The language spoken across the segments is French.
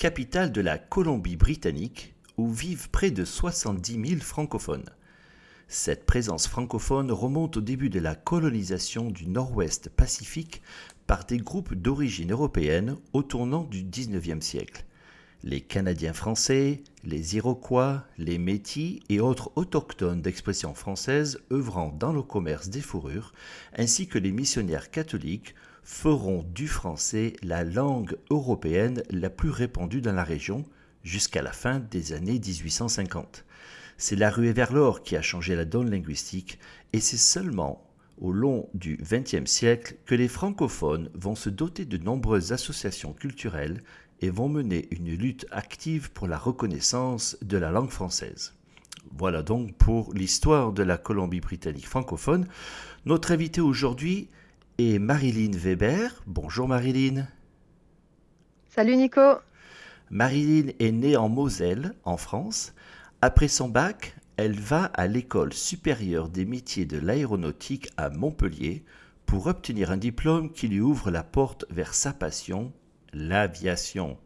capitale de la Colombie-Britannique, où vivent près de 70 000 francophones. Cette présence francophone remonte au début de la colonisation du Nord-Ouest Pacifique par des groupes d'origine européenne au tournant du XIXe siècle. Les Canadiens français, les Iroquois, les Métis et autres autochtones d'expression française œuvrant dans le commerce des fourrures, ainsi que les missionnaires catholiques feront du français la langue européenne la plus répandue dans la région jusqu'à la fin des années 1850. C'est la ruée vers l'or qui a changé la donne linguistique et c'est seulement au long du XXe siècle que les francophones vont se doter de nombreuses associations culturelles et vont mener une lutte active pour la reconnaissance de la langue française. Voilà donc pour l'histoire de la Colombie-Britannique francophone. Notre invité aujourd'hui et Marilyn Weber. Bonjour Marilyn. Salut Nico. Marilyn est née en Moselle, en France. Après son bac, elle va à l'école supérieure des métiers de l'aéronautique à Montpellier pour obtenir un diplôme qui lui ouvre la porte vers sa passion, l'aviation.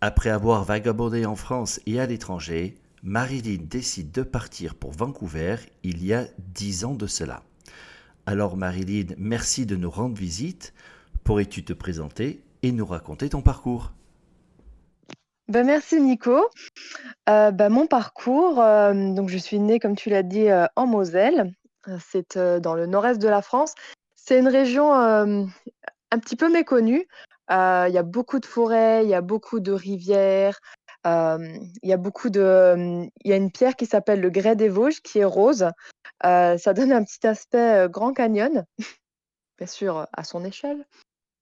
Après avoir vagabondé en France et à l'étranger, Marilyn décide de partir pour Vancouver il y a dix ans de cela. Alors Marilyn, merci de nous rendre visite. Pourrais-tu te présenter et nous raconter ton parcours? Ben merci Nico. Euh, ben mon parcours, euh, donc je suis née, comme tu l'as dit, euh, en Moselle. C'est dans le nord-est de la France. C'est une région un petit peu méconnue. Il y a beaucoup de forêts, il y a beaucoup de rivières, il y a beaucoup de, il y a une pierre qui s'appelle le grès des Vosges qui est rose. Euh, ça donne un petit aspect, Grand Canyon, bien sûr, à son échelle.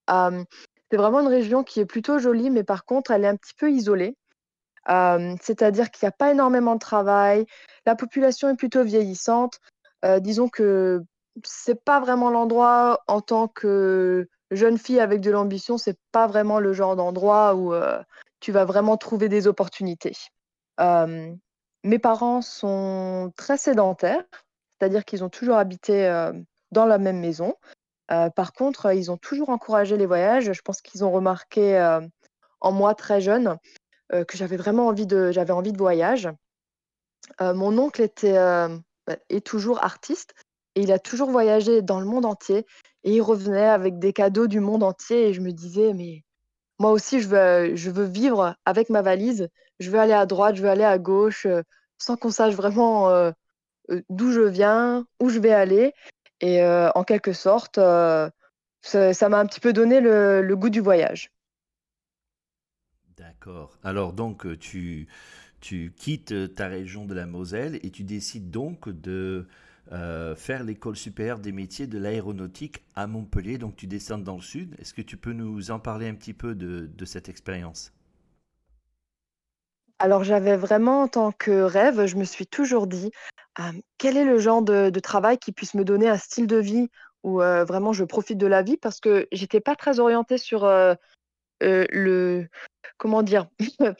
c'est vraiment une région qui est plutôt jolie, mais par contre, elle est un petit peu isolée. c'est-à-dire qu'il n'y a pas énormément de travail, la population est plutôt vieillissante. disons que c'est pas vraiment l'endroit en tant que jeune fille avec de l'ambition, c'est pas vraiment le genre d'endroit où, tu vas vraiment trouver des opportunités. mes parents sont très sédentaires c'est-à-dire qu'ils ont toujours habité dans la même maison. par contre, ils ont toujours encouragé les voyages. Je pense qu'ils ont remarqué en moi très jeune que j'avais vraiment envie de, j'avais envie de voyage. mon oncle était bah, est toujours artiste et il a toujours voyagé dans le monde entier et il revenait avec des cadeaux du monde entier et je me disais mais moi aussi je veux je veux vivre avec ma valise, je veux aller à droite, je veux aller à gauche sans qu'on sache vraiment d'où je viens, où je vais aller. Et en quelque sorte, ça m'a un petit peu donné le, goût du voyage. D'accord. Alors donc tu, tu quittes ta région de la Moselle et tu décides donc de faire l'école supérieure des métiers de l'aéronautique à Montpellier. Donc tu descends dans le sud. Est-ce que tu peux nous en parler un petit peu de cette expérience? Alors j'avais vraiment en tant que rêve, je me suis toujours dit, quel est le genre de travail qui puisse me donner un style de vie où, vraiment je profite de la vie? Parce que j'étais pas très orientée sur, le comment dire?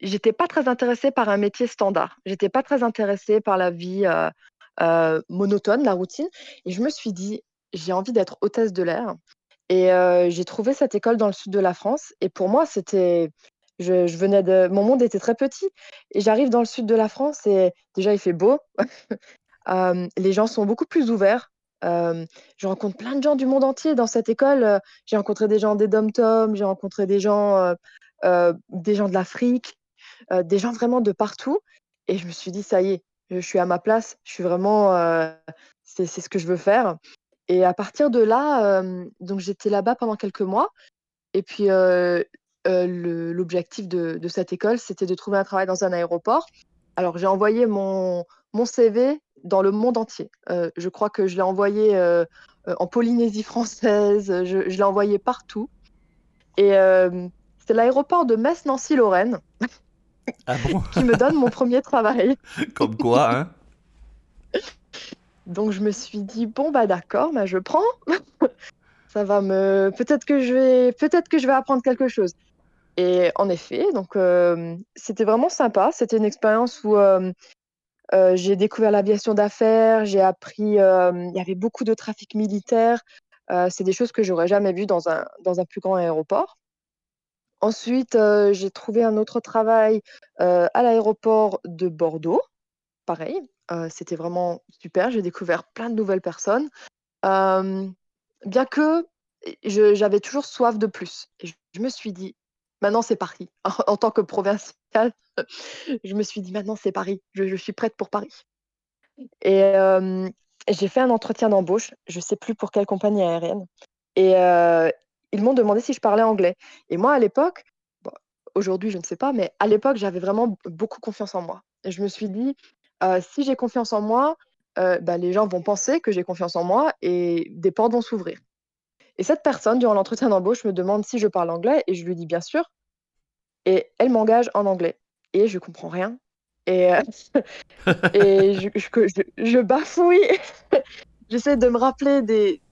j'étais pas très intéressée par un métier standard. J'étais pas très intéressée par la vie monotone, la routine. Et je me suis dit, j'ai envie d'être hôtesse de l'air. Et j'ai trouvé cette école dans le sud de la France. Et pour moi, c'était. Je, venais de. Mon monde était très petit. Et j'arrive dans le sud de la France et déjà, il fait beau. les gens sont beaucoup plus ouverts. je rencontre plein de gens du monde entier dans cette école. J'ai rencontré des gens des dom-tom, j'ai rencontré des gens, des gens de l'Afrique, des gens vraiment de partout. Et je me suis dit, ça y est, je suis à ma place. Je suis vraiment. c'est ce que je veux faire. Et à partir de là, donc j'étais là-bas pendant quelques mois. Et puis l'objectif de, cette école, c'était de trouver un travail dans un aéroport. Alors j'ai envoyé mon, mon CV dans le monde entier. je crois que je l'ai envoyé en Polynésie française, je, l'ai envoyé partout. Et c'est l'aéroport de Metz-Nancy-Lorraine ah bon? qui me donne mon premier travail. Comme quoi, hein? Donc je me suis dit bon bah d'accord, bah, je prends. ça va me peut-être que je vais peut-être que je vais apprendre quelque chose. Et en effet, donc euh, c'était vraiment sympa. C'était une expérience où euh, euh, j'ai découvert l'aviation d'affaires, j'ai appris. il y avait beaucoup de trafic militaire. c'est des choses que j'aurais jamais vues dans un dans un plus grand aéroport. Ensuite, j'ai trouvé un autre travail à l'aéroport de Bordeaux. Pareil, c'était vraiment super. J'ai découvert plein de nouvelles personnes. bien que j'avais toujours soif de plus. Je, me suis dit, maintenant c'est Paris. En, tant que provinciale, je me suis dit, maintenant c'est Paris. Je, suis prête pour Paris. Et j'ai fait un entretien d'embauche. Je ne sais plus pour quelle compagnie aérienne. Et ils m'ont demandé si je parlais anglais. Et moi, à l'époque, aujourd'hui, je ne sais pas, mais à l'époque, j'avais vraiment beaucoup confiance en moi. Et je me suis dit, si j'ai confiance en moi, bah, les gens vont penser que j'ai confiance en moi et des portes vont s'ouvrir. Et cette personne, durant l'entretien d'embauche, me demande si je parle anglais et je lui dis bien sûr. Et elle m'engage en anglais. Et je comprends rien. Et, et je, bafouille. J'essaie de me rappeler des,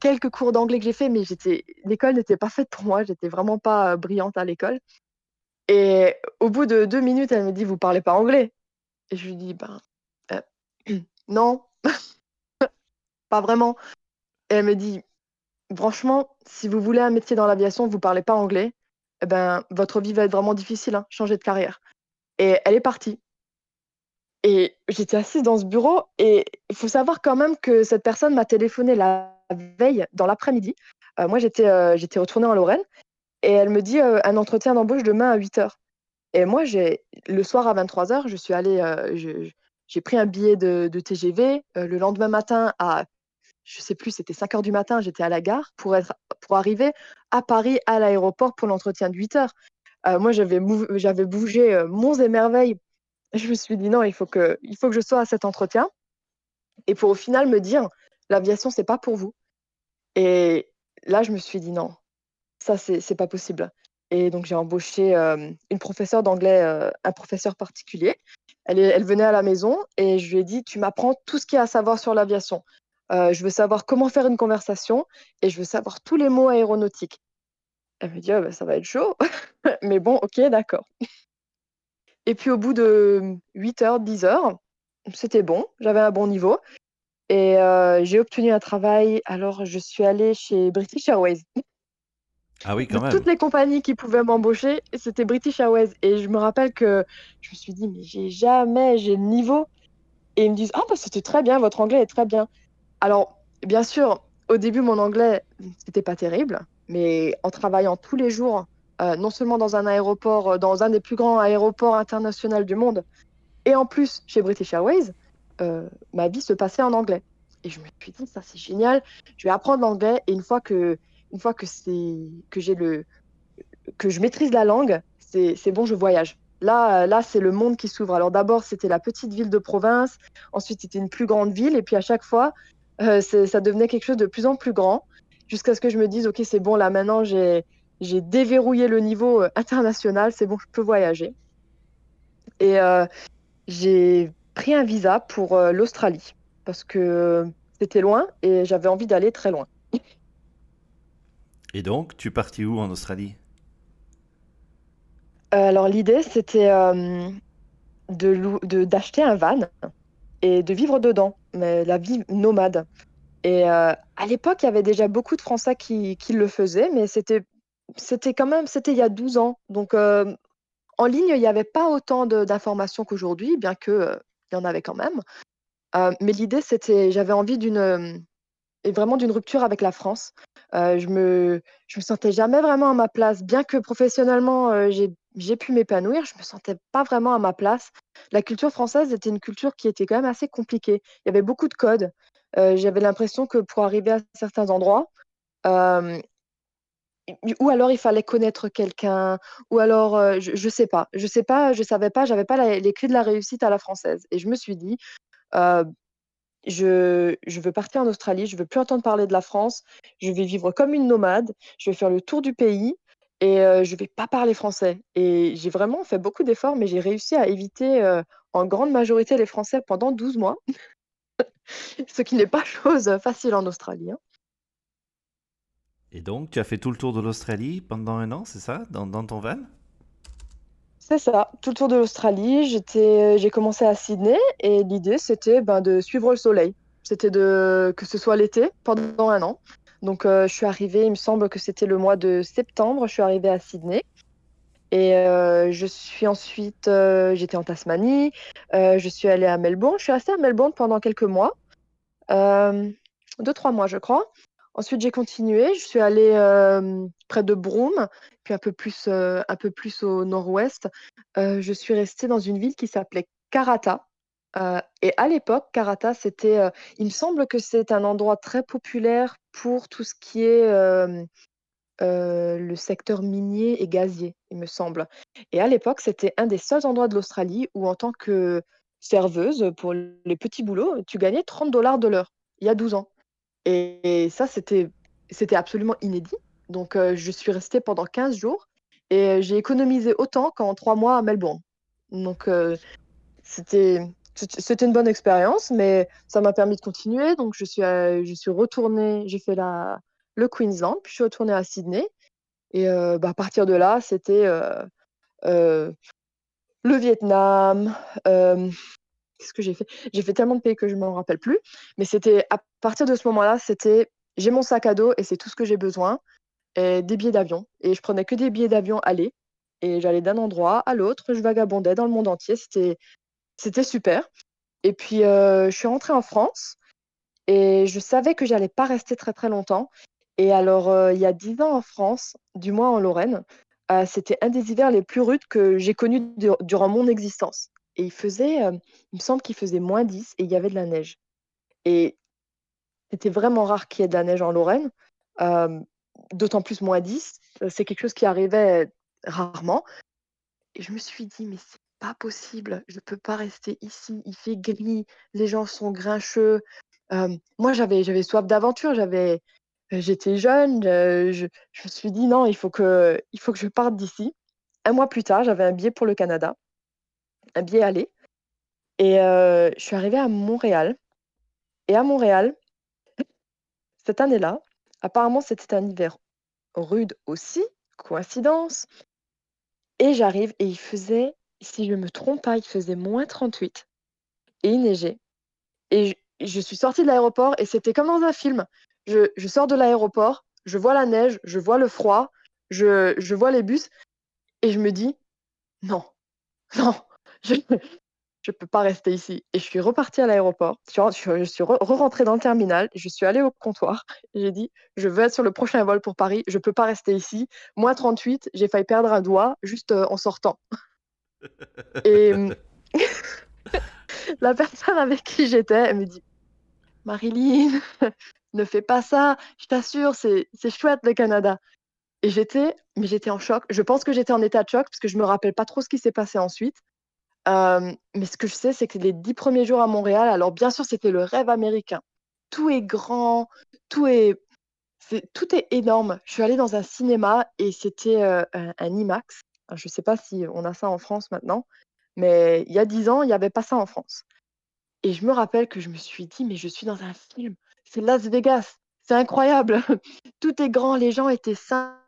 quelques cours d'anglais que j'ai fait, mais l'école n'était pas faite pour moi. J'étais vraiment pas brillante à l'école. Et au bout de deux minutes, elle me dit Vous parlez pas anglais et je lui dis, ben, euh, non, pas vraiment. Et elle me dit, franchement, si vous voulez un métier dans l'aviation, vous ne parlez pas anglais, eh ben, votre vie va être vraiment difficile, hein, changer de carrière. Et elle est partie. Et j'étais assise dans ce bureau et il faut savoir quand même que cette personne m'a téléphoné la veille, dans l'après-midi. Euh, moi, j'étais euh, j'étais retournée en Lorraine et elle me dit un entretien d'embauche demain à 8 heures. Et moi, le soir à 23h, je suis allée, euh, j'ai pris un billet de, TGV. Euh, le lendemain matin, à, je sais plus, c'était 5 h du matin, j'étais à la gare pour, être, pour arriver à Paris, à l'aéroport pour l'entretien de 8 h euh, moi, j'avais bougé monts et merveilles. Je me suis dit non, il faut, que, il faut que je sois à cet entretien. Et pour au final me dire, l'aviation, c'est pas pour vous. Et là, je me suis dit non, ça, c'est pas possible. Et donc, j'ai embauché une professeure d'anglais, un professeur particulier. Elle, elle, venait à la maison et je lui ai dit Tu m'apprends tout ce qu'il y a à savoir sur l'aviation. Je veux savoir comment faire une conversation et je veux savoir tous les mots aéronautiques. Elle me dit «Ah, bah, Ça va être chaud. Mais bon, ok, d'accord. Et puis, au bout de 8 heures, 10 heures, c'était bon. J'avais un bon niveau. Et j'ai obtenu un travail. Alors, je suis allée chez British Airways. Ah oui, quand même. toutes les compagnies qui pouvaient m'embaucher, c'était British Airways. Et je me rappelle que je me suis dit, mais j'ai jamais, j'ai le niveau. Et ils me disent, ah, bah, c'était très bien, votre anglais est très bien. Alors, bien sûr, au début, mon anglais, c'était pas terrible. Mais en travaillant tous les jours, euh, non seulement dans un aéroport, euh, dans un des plus grands aéroports internationaux du monde, et en plus chez British Airways, euh, ma vie se passait en anglais. Et je me suis dit, ça c'est génial, je vais apprendre l'anglais. Et une fois que une fois que que j'ai le que je maîtrise la langue, c'est bon, je voyage. Là, là c'est le monde qui s'ouvre. Alors d'abord, c'était la petite ville de province, ensuite c'était une plus grande ville, et puis à chaque fois, euh, ça devenait quelque chose de plus en plus grand, jusqu'à ce que je me dise, ok, c'est bon, là maintenant j'ai déverrouillé le niveau euh, international, c'est bon, je peux voyager. Et euh, j'ai pris un visa pour l'Australie parce que c'était loin et j'avais envie d'aller très loin. Et donc, tu es parti où en Australie? Alors l'idée, c'était, de d'acheter un van et de vivre dedans, mais la vie nomade et à l'époque, il y avait déjà beaucoup de Français qui qui le faisaient, mais c'était c'était quand même c'était il y a 12 ans, donc en ligne, il y avait pas autant d'informations qu'aujourd'hui, bien que, il y en avait quand même. mais l'idée, c'était j'avais envie d'une, vraiment d'une rupture avec la France. je me je me sentais jamais vraiment à ma place, bien que professionnellement, j'ai pu m'épanouir, je me sentais pas vraiment à ma place. La culture française était une culture qui était quand même assez compliquée. Il y avait beaucoup de codes. j'avais l'impression que pour arriver à certains endroits, ou alors il fallait connaître quelqu'un, ou alors, je je sais pas je sais pas, je savais pas, j'avais pas les clés de la réussite à la française et je me suis dit, je, je veux partir en Australie, je veux plus entendre parler de la France, je vais vivre comme une nomade, je vais faire le tour du pays et euh, je vais pas parler français. Et j'ai vraiment fait beaucoup d'efforts, mais j'ai réussi à éviter euh, en grande majorité les Français pendant 12 mois, ce qui n'est pas chose facile en Australie. Hein. Et donc, tu as fait tout le tour de l'Australie pendant un an, c'est ça, dans, dans ton van? C'est ça, tout le tour de l'Australie. J'ai commencé à Sydney et l'idée c'était ben, de suivre le soleil. C'était de que ce soit l'été pendant un an. Donc euh, je suis arrivée, il me semble que c'était le mois de septembre. Je suis arrivée à Sydney et euh, je suis ensuite, euh, j'étais en Tasmanie. je suis allée à Melbourne. Je suis restée à Melbourne pendant quelques mois, deux trois mois je crois. Ensuite, j'ai continué. Je suis allée près de Broome, puis un peu plus, un peu plus au nord-ouest. je suis restée dans une ville qui s'appelait Karata. et à l'époque, Karata, c'était, il me semble que c'est un endroit très populaire pour tout ce qui est le secteur minier et gazier, il me semble. Et à l'époque, c'était un des seuls endroits de l'Australie où, en tant que serveuse pour les petits boulots, tu gagnais 30 dollars de l'heure, il y a 12 ans. Et ça, c'était absolument inédit. Donc, je suis restée pendant 15 jours et j'ai économisé autant qu'en 3 mois à Melbourne. Donc, c'était c'était une bonne expérience, mais ça m'a permis de continuer. Donc, je suis, suis retournée, j'ai fait le Queensland, puis je suis retournée à Sydney. Et bah, à partir de là, c'était le Vietnam, Qu'est-ce que j'ai fait? J'ai fait tellement de pays que je ne m'en rappelle plus. Mais c'était à partir de ce moment-là, c'était j'ai mon sac à dos et c'est tout ce que j'ai besoin. Et des billets d'avion. Et je prenais que des billets d'avion aller. Et j'allais d'un endroit à l'autre. Je vagabondais dans le monde entier. C'était, c'était super. Et puis, euh, je suis rentrée en France. Et je savais que j'allais pas rester très très longtemps. Et alors, euh, il y a dix ans en France, du moins en Lorraine, euh, c'était un des hivers les plus rudes que j'ai connus durant mon existence. Et il faisait, il me semble qu'il faisait moins 10 et il y avait de la neige. Et c'était vraiment rare qu'il y ait de la neige en Lorraine, d'autant plus moins 10. C'est quelque chose qui arrivait rarement. Et je me suis dit, mais c'est pas possible, je peux pas rester ici, il fait gris, les gens sont grincheux. moi, j'avais, j'avais soif d'aventure, j'avais, j'étais jeune, je, je, me suis dit, non, il faut que, il faut que je parte d'ici. Un mois plus tard, j'avais un billet pour le Canada un billet aller. Et euh, je suis arrivée à Montréal. Et à Montréal, cette année-là, apparemment, c'était un hiver rude aussi, coïncidence. Et j'arrive et il faisait, si je me trompe pas, il faisait moins 38 et il neigeait. Et je, suis sortie de l'aéroport et c'était comme dans un film. Je, sors de l'aéroport, je vois la neige, je vois le froid, je, vois les bus et je me dis, non, non, je ne peux pas rester ici. Et je suis repartie à l'aéroport. Je suis re-rentrée dans le terminal. Je suis allée au comptoir. J'ai dit, je veux être sur le prochain vol pour Paris. Je ne peux pas rester ici. Moi, 38, j'ai failli perdre un doigt juste euh, en sortant. Et la personne avec qui j'étais, elle me dit, Marilyn, ne fais pas ça. Je t'assure, c'est chouette le Canada. Et j'étais, mais j'étais en choc. Je pense que j'étais en état de choc parce que je me rappelle pas trop ce qui s'est passé ensuite mais ce que je sais, c'est que les dix premiers jours à Montréal, alors bien sûr, c'était le rêve américain. Tout est grand, tout est tout est énorme. Je suis allée dans un cinéma et c'était, un IMAX. Je ne sais pas si on a ça en France maintenant, mais il y a dix ans, il n'y avait pas ça en France. Et je me rappelle que je me suis dit: «Mais je suis dans un film, c'est Las Vegas, c'est incroyable, tout est grand, les gens étaient sains,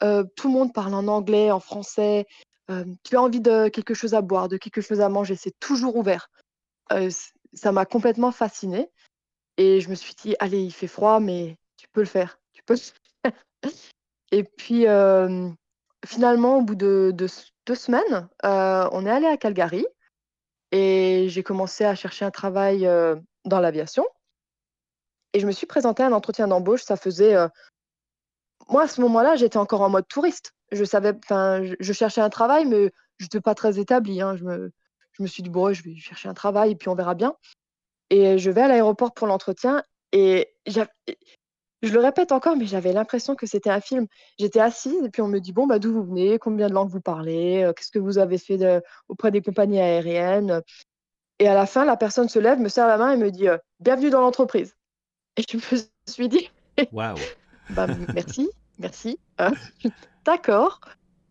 tout le monde parle en anglais, en français, tu as envie de quelque chose à boire, de quelque chose à manger, c'est toujours ouvert. ça m'a complètement fascinée et je me suis dit: «Allez, il fait froid, mais tu peux le faire, tu peux et puis, finalement, au bout de deux semaines, on est allé à Calgary et j'ai commencé à chercher un travail, dans l'aviation et je me suis présentée à un entretien d'embauche. Ça faisait, moi, à ce moment-là, j'étais encore en mode touriste. Je savais enfin, je cherchais un travail, mais je n'étais pas très établie, hein. Je me je me suis dit: «Bon, je vais chercher un travail et puis on verra bien» et je vais à l'aéroport pour l'entretien et je le répète encore, mais j'avais l'impression que c'était un film. J'étais assise et puis on me dit: «Bon, bah, d'où vous venez? Combien de langues vous parlez? qu'est-ce que vous avez fait de auprès des compagnies aériennes?» et à la fin, la personne se lève, me serre la main et me dit, «Bienvenue dans l'entreprise» et je me suis dit: «Waouh!» «Bah, merci, merci, d'accord,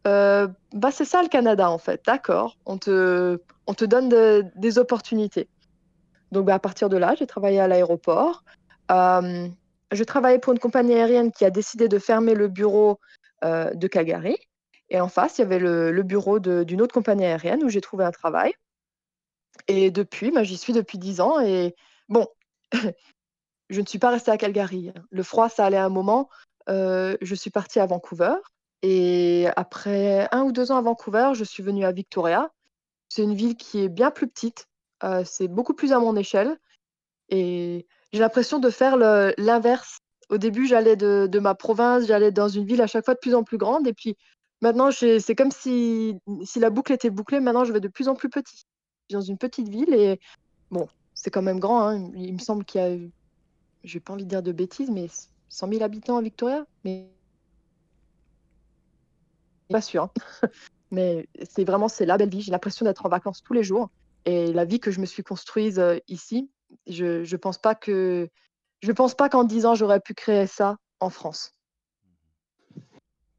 bah, c'est ça le Canada, en fait, d'accord, on te on te donne des opportunités». Donc, bah, à partir de là, j'ai travaillé à l'aéroport. Je travaillais pour une compagnie aérienne qui a décidé de fermer le bureau de Calgary. Et en face, il y avait le, bureau d'une autre compagnie aérienne où j'ai trouvé un travail. Et depuis, bah, j'y suis depuis 10 ans. Et bon, je ne suis pas restée à Calgary. Hein. Le froid, ça allait un moment. je suis partie à Vancouver. Et après un ou deux ans à Vancouver, je suis venue à Victoria. C'est une ville qui est bien plus petite, c'est beaucoup plus à mon échelle et j'ai l'impression de faire l'inverse. Au début, j'allais de ma province, j'allais dans une ville à chaque fois de plus en plus grande et puis maintenant c'est comme si si la boucle était bouclée, maintenant je vais de plus en plus petit. Je suis dans une petite ville et bon, c'est quand même grand, hein. Il me semble qu'il y a j'ai pas envie de dire de bêtises, mais 100 000 habitants à Victoria? Mais pas sûr, hein. Mais c'est vraiment c'est la belle vie. J'ai l'impression d'être en vacances tous les jours. Et la vie que je me suis construite ici, je ne pense pas que je pense pas qu'en 10 ans j'aurais pu créer ça en France.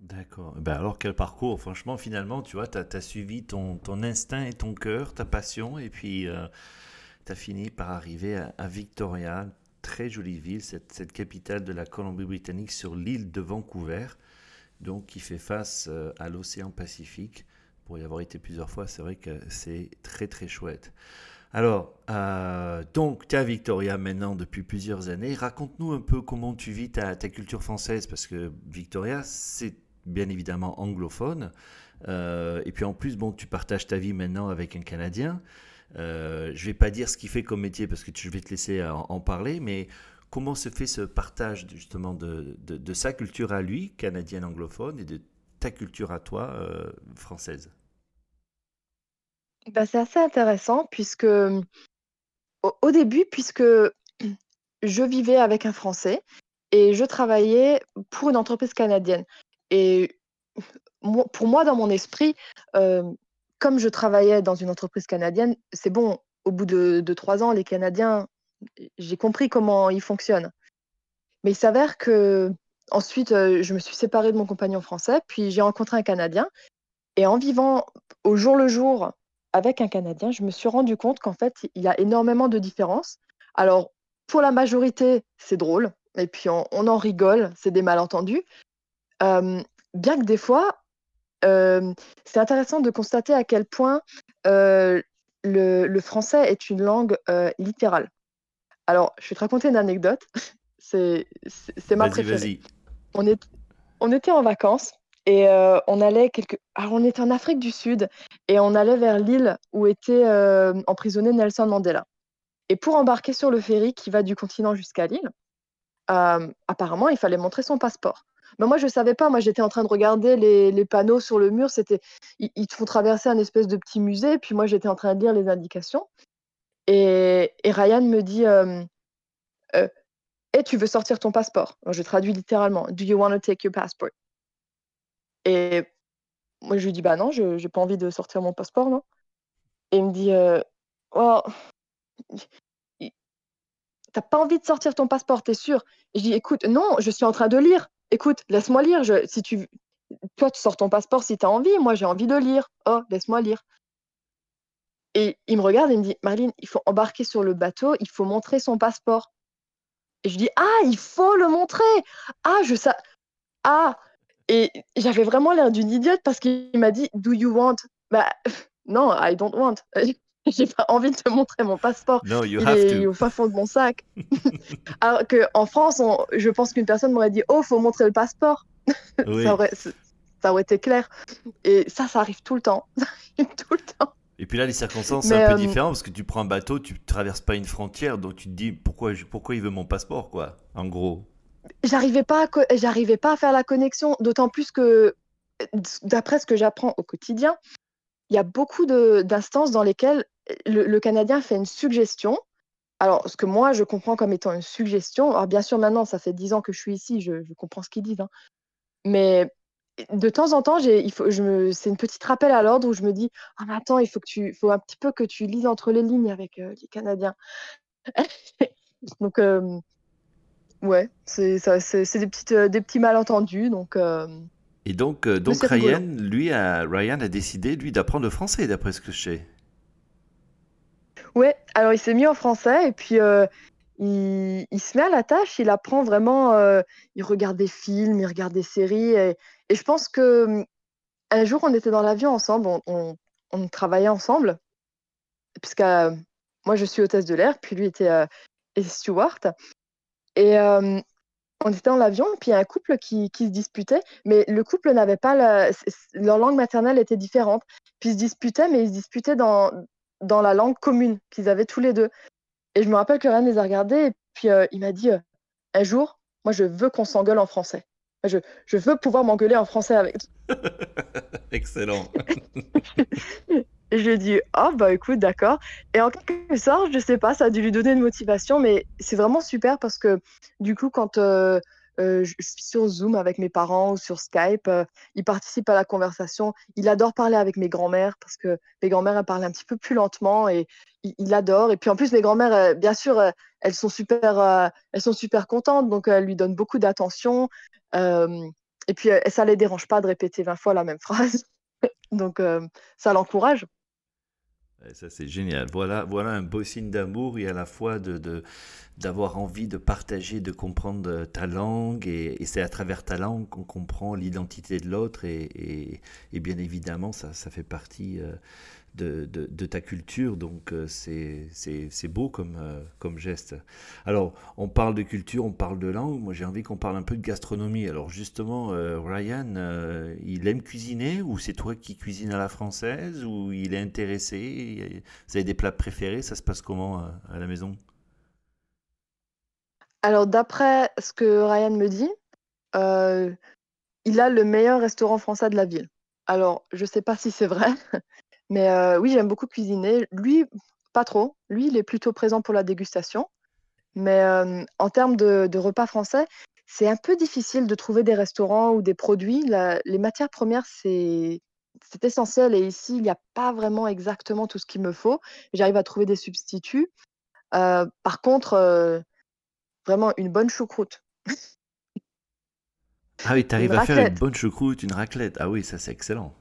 D'accord. Ben alors quel parcours, franchement, finalement, tu vois, as, suivi ton, instinct et ton cœur, ta passion, et puis tu as fini par arriver à, Victoria, très jolie ville, cette, cette capitale de la Colombie-Britannique sur l'île de Vancouver, donc qui fait face à l'océan Pacifique pour y avoir été plusieurs fois, c'est vrai que c'est très très chouette. Alors, euh, donc, tu à Victoria maintenant depuis plusieurs années. Raconte-nous un peu comment tu vis ta, culture française, parce que Victoria, c'est bien évidemment anglophone. Euh, et puis en plus, bon, tu partages ta vie maintenant avec un Canadien. Euh, je vais pas dire ce qu'il fait comme métier, parce que je vais te laisser en, parler, mais comment se fait ce partage justement de, de, sa culture à lui, canadienne anglophone, et de ta culture à toi, française? Bah, C'est assez intéressant puisque au, début, puisque je vivais avec un Français et je travaillais pour une entreprise canadienne. Et pour moi, dans mon esprit, comme je travaillais dans une entreprise canadienne, c'est bon, au bout de, de trois ans, les Canadiens, j'ai compris comment ils fonctionnent. Mais il s'avère que Ensuite, je me suis séparée de mon compagnon français, puis j'ai rencontré un Canadien et en vivant au jour le jour avec un Canadien, je me suis rendu compte qu'en fait, il y a énormément de différences. Alors, pour la majorité, c'est drôle et puis on en rigole, c'est des malentendus. bien que des fois, c'est intéressant de constater à quel point, le français est une langue, littérale. Alors, je vais te raconter une anecdote, c'est ma préférée on, est, on était en vacances et on allait. Alors, on était en Afrique du Sud et on allait vers l'île où était emprisonné Nelson Mandela. Et pour embarquer sur le ferry qui va du continent jusqu'à l'île, apparemment, il fallait montrer son passeport. Mais moi, je ne savais pas. Moi, j'étais en train de regarder les, panneaux sur le mur. C'était, ils, font traverser un espèce de petit musée. Puis moi, j'étais en train de lire les indications. Et, et Ryan me dit et tu veux sortir ton passeport. je traduis littéralement. Do you want to take your passport? Et moi, je lui dis, bah non, je n'ai pas envie de sortir mon passeport, non? Et il me dit, euh, well, t'as pas envie de sortir ton passeport, t'es sûr? Et je dis, écoute, non, je suis en train de lire. Écoute, laisse-moi lire. Je, si tu, toi, tu sors ton passeport si tu as envie. Moi, j'ai envie de lire. Oh, laisse-moi lire. Et il me regarde et me dit, Marlene, il faut embarquer sur le bateau, il faut montrer son passeport. Et je dis, ah, il faut le montrer. Ah, je sais. Ah, Et j'avais vraiment l'air d'une idiote parce qu'il m'a dit Do you want? Bah non, I don't want. J'ai pas envie de te montrer mon passeport. No, you Il have est to. au fin fond de mon sac. Alors qu'en France, on- je pense qu'une personne m'aurait dit Oh, faut montrer le passeport. Oui. Ça, aurait, ça aurait été clair. Et ça, ça arrive tout le temps. Ça arrive tout le temps. Et puis là, les circonstances, c'est un peu euh, différent parce que tu prends un bateau, tu traverses pas une frontière, donc tu te dis pourquoi, pourquoi il veut mon passeport, quoi, en gros? J'arrivais pas, j'arrivais pas à faire la connexion, d'autant plus que, d'après ce que j'apprends au quotidien, il y a beaucoup d'instances dans lesquelles le, Canadien fait une suggestion. Alors, ce que moi, je comprends comme étant une suggestion, alors bien sûr, maintenant, ça fait dix ans que je suis ici, je, comprends ce qu'ils disent, hein. mais de temps en temps, c'est une petite rappel à l'ordre où je me dis, ah, mais attends, il faut que tu, faut un petit peu que tu lises entre les lignes avec euh, les Canadiens. Donc, euh, ouais, c'est des petites, euh, des petits malentendus. Donc, euh, Et donc, euh, donc rigolo. Ryan, lui, a, Ryan a décidé, lui, d'apprendre le français, d'après ce que je sais. ouais. Alors, il s'est mis en français et puis euh, il, il se met à la tâche. Il apprend vraiment. euh, il regarde des films, il regarde des séries et, et je pense que un jour, on était dans l'avion ensemble, on, on- on travaillait ensemble, puisque euh, moi, je suis hôtesse de l'air, puis lui était steward. Et euh, on était dans l'avion, puis il y a un couple qui, qui se disputait, mais le couple n'avait pas la, leur langue maternelle était différente. Puis ils se disputaient, mais ils se disputaient dans, dans la langue commune qu'ils avaient tous les deux. Et je me rappelle que Ryan les a regardés, et puis euh, il m'a dit euh, un jour, moi je veux qu'on s'engueule en français. Je, je veux pouvoir m'engueuler en français avec Excellent. Je lui ai dit, oh bah écoute, d'accord. Et en quelque sorte, je sais pas, ça a dû lui donner une motivation, mais c'est vraiment super parce que du coup, quand euh, euh, je suis sur Zoom avec mes parents ou sur Skype, euh, il participe à la conversation. Il adore parler avec mes grands-mères parce que mes grands-mères, elles parlent un petit peu plus lentement et il, adore. Et puis en plus, mes grands-mères, bien sûr, elles sont super, elles sont super contentes, donc elles lui donnent beaucoup d'attention. Et puis, ça les dérange pas de répéter 20 fois la même phrase. Donc, euh, ça l'encourage. Ça, c'est génial. Voilà, voilà un beau signe d'amour et à la fois de, d'avoir envie de partager, de comprendre euh, ta langue. Et, c'est à travers ta langue qu'on comprend l'identité de l'autre. Et, et- et bien évidemment, ça, ça fait partie euh, de, ta culture. Donc, euh, c'est, beau comme, euh, comme geste. Alors, on parle de culture, on parle de langue. Moi, j'ai envie qu'on parle un peu de gastronomie. Alors, justement, euh, Ryan, il aime cuisiner ou c'est toi qui cuisines à la française ou il est intéressé? Vous avez des plats préférés? Ça se passe comment à la maison? Alors, d'après ce que Ryan me dit, il a le meilleur restaurant français de la ville. Alors, je sais pas si c'est vrai, mais euh, oui, j'aime beaucoup cuisiner. Lui, pas trop. Lui, il est plutôt présent pour la dégustation. Mais euh, en termes de, de repas français, c'est un peu difficile de trouver des restaurants ou des produits. La- les matières premières, c'est c'est essentiel. Et ici, il n'y a pas vraiment exactement tout ce qu'il me faut. J'arrive à trouver des substituts. Euh, par contre, euh, vraiment une bonne choucroute. Ah oui, tu arrives à faire une bonne choucroute, une raclette. Ah oui, ça c'est excellent.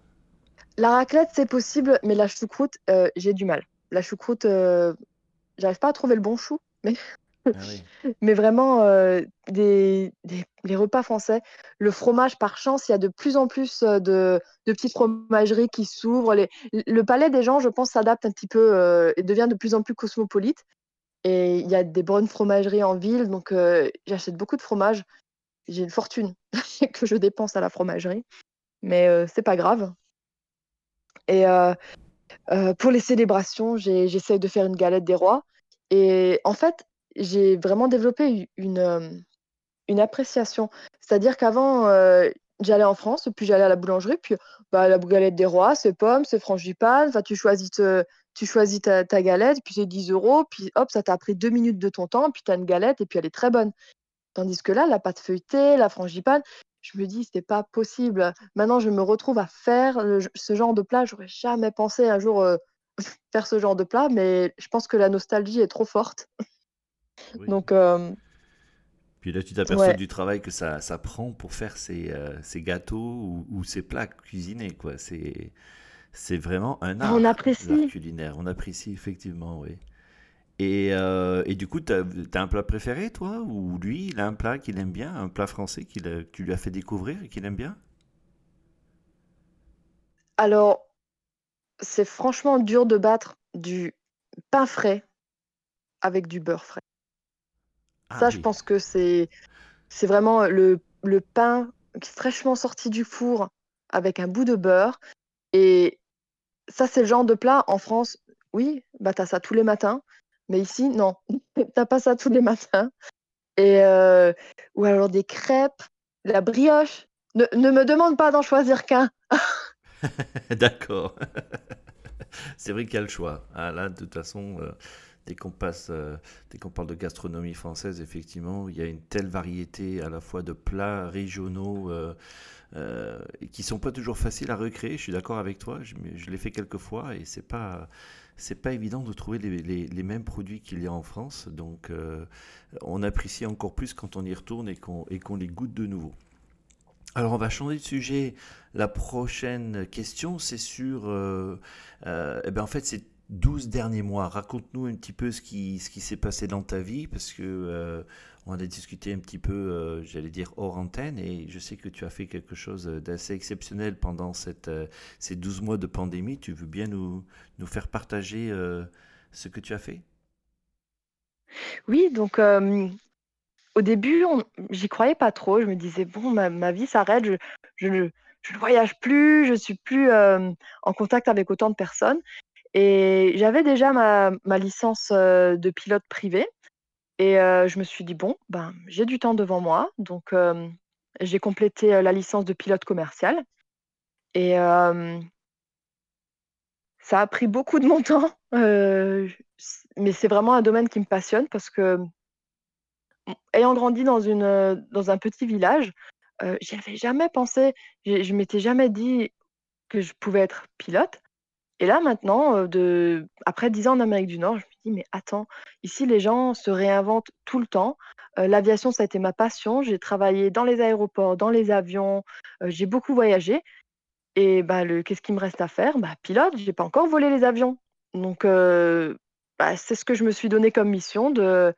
La raclette, c'est possible, mais la choucroute, euh, j'ai du mal. La choucroute, euh, j'arrive pas à trouver le bon chou, mais, Ah oui. mais vraiment, euh, des, des- les repas français, le fromage, par chance, il y a de plus en plus euh, de, de petites fromageries qui s'ouvrent. Le palais des gens, je pense, s'adapte un petit peu euh, et devient de plus en plus cosmopolite. Et il y a des bonnes fromageries en ville, donc euh, j'achète beaucoup de fromage. J'ai une fortune que je dépense à la fromagerie, mais euh, c'est pas grave. Et euh, euh, pour les célébrations, j'essaye de faire une galette des rois. Et en fait, j'ai vraiment développé une, euh, une appréciation. C'est-à-dire qu'avant, j'allais en France, puis j'allais à la boulangerie, puis bah, la galette des rois, c'est pommes, c'est frangipane. Tu choisis, tu choisis ta, ta galette, puis c'est 10 euros, puis hop, ça t'a pris deux minutes de ton temps, puis tu as une galette, et puis elle est très bonne. Tandis que là, la pâte feuilletée, la frangipane, je me dis, c'est pas possible. Maintenant, je me retrouve à faire le- ce genre de plat. J'aurais jamais pensé un jour euh, faire ce genre de plat, mais je pense que la nostalgie est trop forte. Oui. Donc, euh, Puis là, tu t'aperçois ouais. du travail que ça, ça prend pour faire ces, euh, ces gâteaux ou, ou ces plats cuisinés, quoi. C'est, c'est vraiment un on art, l'art apprécie. culinaire. On apprécie effectivement, oui. Et, euh, et du coup, t'as, t'as un plat préféré, toi? Ou lui, il a un plat qu'il aime bien, un plat français qu'il a- que tu lui as fait découvrir et qu'il aime bien? Alors, c'est franchement dur de battre du pain frais avec du beurre frais. Ah Ça, je pense que c'est vraiment le, le pain qui est fraîchement sorti du four avec un bout de beurre. Et ça, c'est le genre de plat en France. Oui, bah t'as ça tous les matins. Mais ici, non, t'as pas ça tous les matins. Et euh, ou alors des crêpes, la brioche. Ne, me demande pas d'en choisir qu'un. d'accord. C'est vrai qu'il y a le choix. Ah, là, de toute façon, euh, dès qu'on passe, euh, dès qu'on parle de gastronomie française, effectivement, il y a une telle variété à la fois de plats régionaux et qui sont pas toujours faciles à recréer. Je suis d'accord avec toi. Je, je l'ai fait quelques fois et c'est pas, c'est pas évident de trouver les, mêmes produits qu'il y a en France. Donc, euh, on apprécie encore plus quand on y retourne et qu'on les goûte de nouveau. Alors, on va changer de sujet. La prochaine question, c'est sur, euh, euh, eh ben, en fait, ces 12 derniers mois. Raconte-nous un petit peu ce qui, s'est passé dans ta vie, parce que on a discuté un petit peu, euh, j'allais dire, hors antenne, et je sais que tu as fait quelque chose d'assez exceptionnel pendant euh, ces 12 mois de pandémie. Tu veux bien nous, faire partager euh, ce que tu as fait? Oui, donc au début, j'y croyais pas trop. Je me disais, bon, ma, vie s'arrête, je, ne ne voyage plus, je suis plus en contact avec autant de personnes. Et j'avais déjà ma, licence de pilote privé. Et je me suis dit, bon, ben, j'ai du temps devant moi. Donc, j'ai complété la licence de pilote commercial. Et ça a pris beaucoup de mon temps. mais c'est vraiment un domaine qui me passionne parce que, ayant grandi dans, une, dans un petit village, j'y avais jamais pensé. Je m'étais jamais dit que je pouvais être pilote. Et là, maintenant, après 10 ans en Amérique du Nord, je me dis: «Mais attends, ici les gens se réinventent tout le temps». L'aviation, ça a été ma passion. J'ai travaillé dans les aéroports, dans les avions, j'ai beaucoup voyagé et bah, le qu'est-ce qu'il me reste à faire? Bah, pilote, j'ai pas encore volé les avions. Donc bah, c'est ce que je me suis donné comme mission de,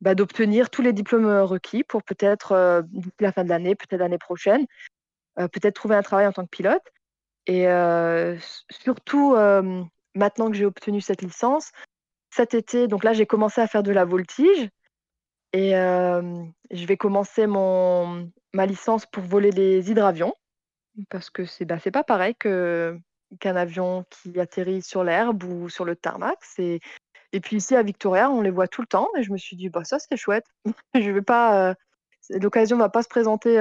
bah, d'obtenir tous les diplômes, requis pour peut-être, la fin de l'année, peut-être l'année prochaine, peut-être trouver un travail en tant que pilote. Et heu, s surtout, maintenant que j'ai obtenu cette licence, cet été donc là, j'ai commencé à faire de la voltige et je vais commencer mon ma licence pour voler les hydravions parce que c'est, bah, pas pareil qu'un avion qui atterrit sur l'herbe ou sur le tarmac. Et puis ici à Victoria, on les voit tout le temps et je me suis dit: «Bah, ça, c'est chouette». Je vais pas, l'occasion va pas se présenter,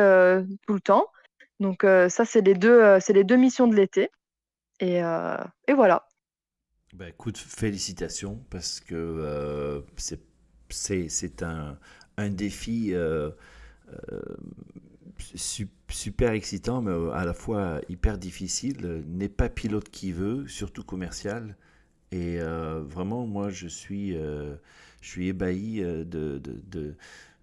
tout le temps donc heu, ça, c'est les 2 heu, c'est les 2 missions de l'été. Et, heu, et voilà. Ben, écoute, félicitations parce que euh, c'est un un défi euh, euh, su- super excitant, mais à la fois hyper difficile. N'est pas pilote qui veut, surtout commercial. Et euh, vraiment, moi, je suis, euh, je suis ébahi euh, de-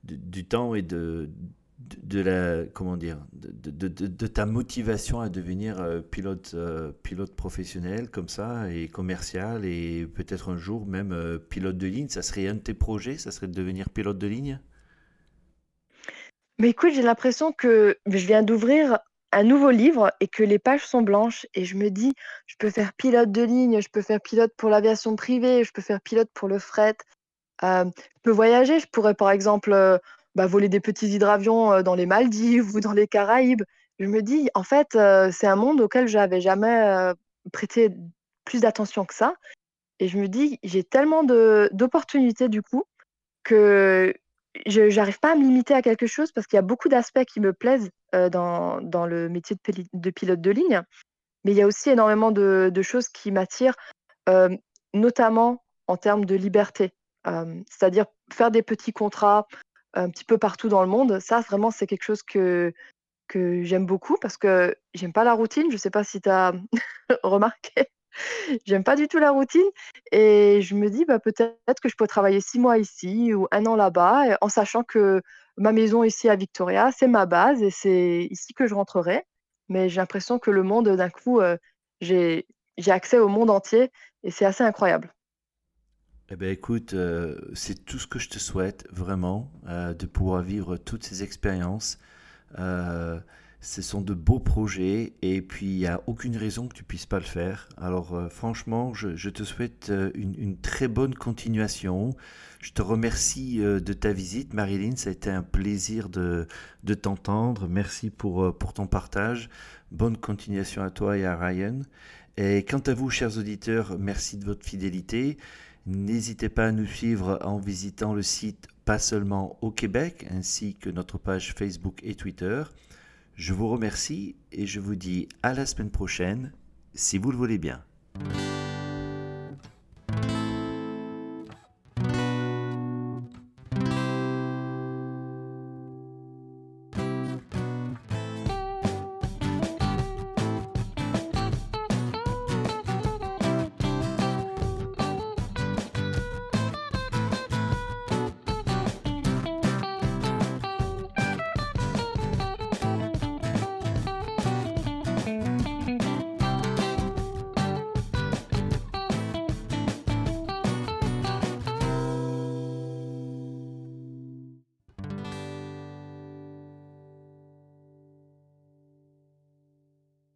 de- du temps et de, de, la, comment dire, de, de- de- ta motivation à devenir euh, pilote, euh, pilote professionnel comme ça et commercial et peut-être un jour même euh, pilote de ligne. Ça serait un de tes projets, ça serait de devenir pilote de ligne? Mais écoute, j'ai l'impression que je viens d'ouvrir un nouveau livre et que les pages sont blanches et je me dis: «Je peux faire pilote de ligne, je peux faire pilote pour l'aviation privée, je peux faire pilote pour le fret». Je peux voyager, je pourrais par exemple, bah, voler des petits hydravions, heu, dans les Maldives ou dans les Caraïbes. Je me dis: «En fait, heu, c'est un monde auquel j'avais jamais, heu, prêté plus d'attention que ça» et je me dis: «J'ai tellement d'opportunités du coup» Que je j'arrive pas à me limiter à quelque chose parce qu'il y a beaucoup d'aspects qui me plaisent, dans dans le métier de pilote de ligne, mais il y a aussi énormément de de choses qui m'attirent, notamment en termes de liberté. C'est-à-dire faire des petits contrats un petit peu partout dans le monde, ça vraiment c'est quelque chose que que j'aime beaucoup parce que j'aime pas la routine. Je sais pas si tu as remarqué? J'aime pas du tout la routine et je me dis: «Bah, peut-être que je peux travailler 6 mois ici ou un an là-bas», en sachant que ma maison ici à Victoria, c'est ma base et c'est ici que je rentrerai. Mais j'ai l'impression que le monde, d'un coup, j'ai j'ai accès au monde entier et c'est assez incroyable. Eh ben écoute, euh, c'est tout ce que je te souhaite, vraiment, euh, de pouvoir vivre toutes ces expériences. Euh, Ce sont de beaux projets et puis il n'y a aucune raison que tu puisses pas le faire. Alors franchement, je, te souhaite euh, une, très bonne continuation. Je te remercie de ta visite, Marilyn. Ça a été un plaisir de, de t'entendre. Merci pour, pour ton partage. Bonne continuation à toi et à Ryan. Et quant à vous, chers auditeurs, merci de votre fidélité. N'hésitez pas à nous suivre en visitant le site Pas seulement au Québec, ainsi que notre page Facebook et Twitter. Je vous remercie et je vous dis à la semaine prochaine, si vous le voulez bien.